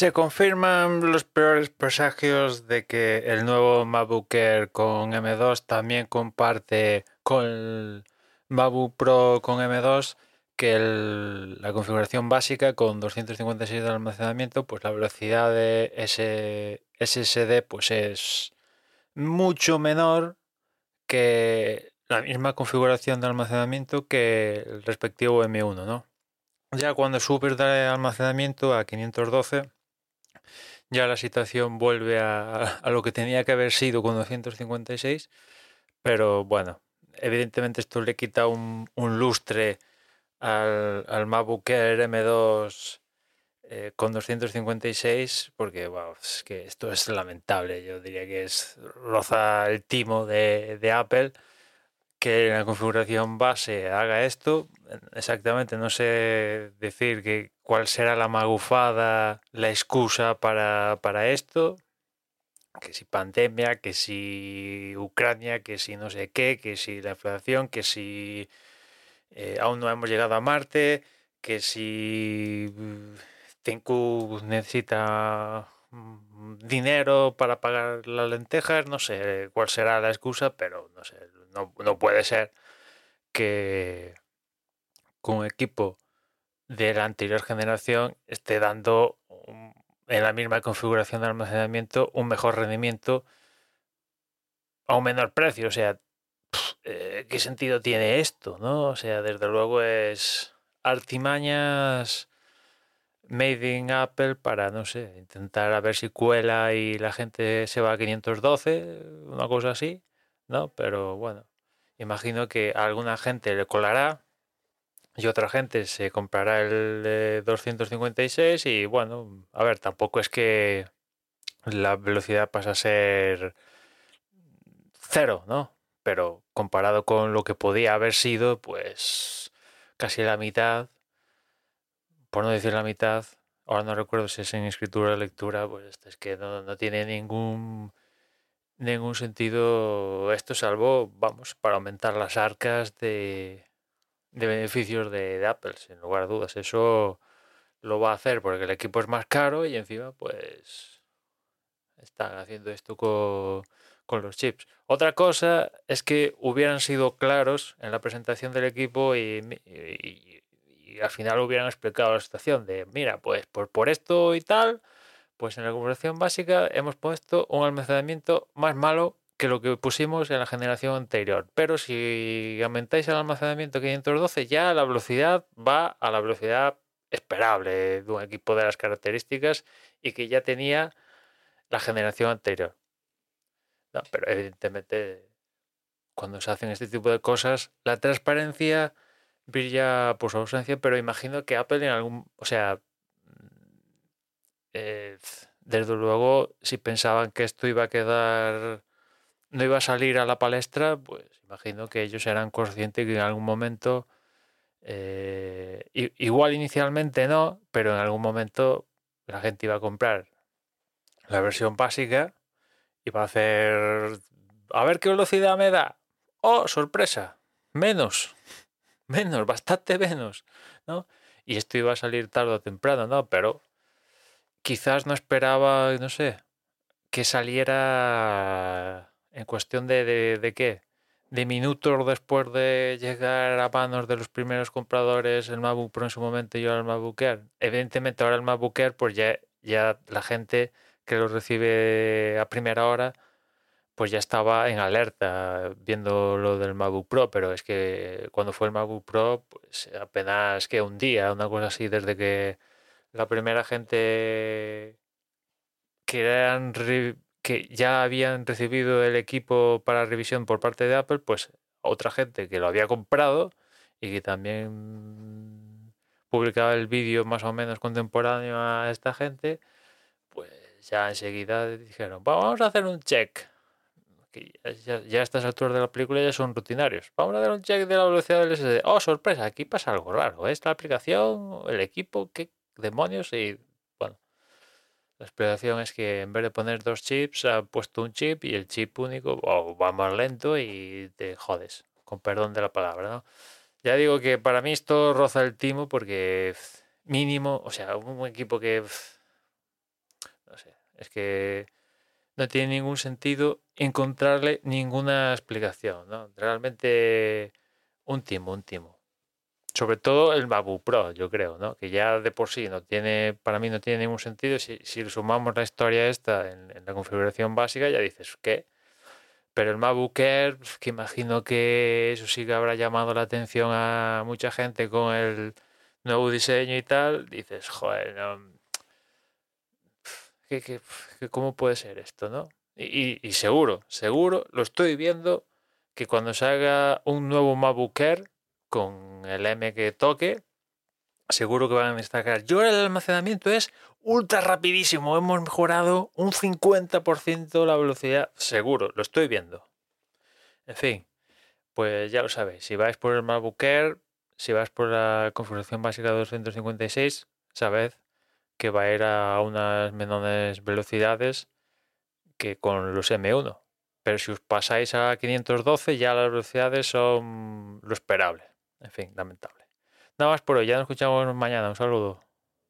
Se confirman los peores presagios de que el nuevo MacBook Air con M2 también comparte con el MacBook Pro con M2 que la configuración básica con 256 de almacenamiento, pues la velocidad de ese SSD pues es mucho menor que la misma configuración de almacenamiento que el respectivo M1, ¿no? Ya cuando subes de almacenamiento a 512, ya la situación vuelve a, a lo que tenía que haber sido con 256, pero bueno, evidentemente esto le quita un, un lustre al, al MacBook Air M2 eh, con 256, porque wow, es que esto es lamentable, yo diría que es roza el timo de, de Apple que la configuración base haga esto. Exactamente, no sé decir que cuál será la magufada, la excusa para, para esto. Que si pandemia, que si Ucrania, que si no sé qué, que si la inflación, que si eh, aún no hemos llegado a Marte, que si mm, Tinku necesita dinero para pagar las lentejas, no sé cuál será la excusa, pero no sé, no, no puede ser que con un equipo de la anterior generación esté dando en la misma configuración de almacenamiento un mejor rendimiento a un menor precio. O sea, eh, ¿qué sentido tiene esto? ¿no? O sea, desde luego es artimañas made in Apple para, no sé, intentar a ver si cuela y la gente se va a 512, una cosa así, ¿no? Pero bueno, imagino que a alguna gente le colará y otra gente se comprará el de 256 y bueno, a ver, tampoco es que la velocidad pasa a ser cero, ¿no? Pero comparado con lo que podía haber sido, pues casi la mitad, por no decir la mitad, ahora no recuerdo si es en escritura o lectura, pues es que no, no tiene ningún ningún sentido esto salvo, vamos, para aumentar las arcas de, de beneficios de, de Apple, sin lugar a dudas. Eso lo va a hacer porque el equipo es más caro y encima pues están haciendo esto con, con los chips. Otra cosa es que hubieran sido claros en la presentación del equipo y, y- y al final hubieran explicado la situación de, mira, pues por, por esto y tal, pues en la configuración básica hemos puesto un almacenamiento más malo que lo que pusimos en la generación anterior. Pero si aumentáis el almacenamiento a 512, ya la velocidad va a la velocidad esperable de un equipo de las características y que ya tenía la generación anterior. Pero evidentemente cuando se hacen este tipo de cosas, la transparencia brilla por su ausencia, pero imagino que Apple en algún, o sea, eh, desde luego, si pensaban que esto iba a quedar, no iba a salir a la palestra, pues imagino que ellos eran conscientes que en algún momento, eh, igual inicialmente no, pero en algún momento la gente iba a comprar la versión básica y va a hacer, a ver qué velocidad me da. Oh, sorpresa, menos, menos, bastante menos, ¿no? Y esto iba a salir tarde o temprano, ¿no? Pero quizás no esperaba, no sé, que saliera en cuestión de, de, de qué, de minutos después de llegar a manos de los primeros compradores el MacBook Pro en su momento y ahora el MacBook Air. Evidentemente ahora el MacBook Air pues ya ya la gente que lo recibe a primera hora, pues ya estaba en alerta viendo lo del MacBook Pro, pero es que cuando fue el MacBook Pro, pues apenas que un día, una cosa así, desde que la primera gente que eran que ya habían recibido el equipo para revisión por parte de Apple, pues otra gente que lo había comprado y que también publicaba el vídeo más o menos contemporáneo a esta gente, pues ya enseguida dijeron, vamos a hacer un check. Que ya, ya, a estas alturas de la película ya son rutinarios. Vamos a hacer un check de la velocidad del SSD. Oh, sorpresa, aquí pasa algo raro. Esta aplicación, el equipo, qué demonios. Y bueno, la explicación es que en vez de poner dos chips, ha puesto un chip y el chip único oh, va más lento y te jodes, con perdón de la palabra, ¿no? Ya digo que para mí esto roza el timo porque mínimo, o sea, un equipo que... No sé, es que no tiene ningún sentido encontrarle ninguna explicación, ¿no? Realmente un timo, un timo. Sobre todo el Babu Pro, yo creo, ¿no? Que ya de por sí no tiene, para mí no tiene ningún sentido. Si, si sumamos la historia esta en, la configuración básica, ya dices, ¿qué? Pero el MacBook Air, que imagino que eso sí que habrá llamado la atención a mucha gente con el nuevo diseño y tal, dices, joder, ¿qué, cómo puede ser esto, no? Y, seguro, seguro, lo estoy viendo que cuando salga un nuevo MacBook con el M que toque, seguro que van a destacar. Yo el almacenamiento es ultra rapidísimo. Hemos mejorado un 50% la velocidad. Seguro, lo estoy viendo. En fin, pues ya lo sabéis. Si vais por el MacBook si vais por la configuración básica de 256, sabed que va a ir a unas menores velocidades que con los M1. Pero si os pasáis a 512, ya las velocidades son lo esperable. En fin, lamentable. Nada más por hoy. Ya nos escuchamos mañana. Un saludo.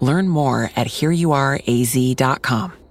Learn more at hereyouareaz.com.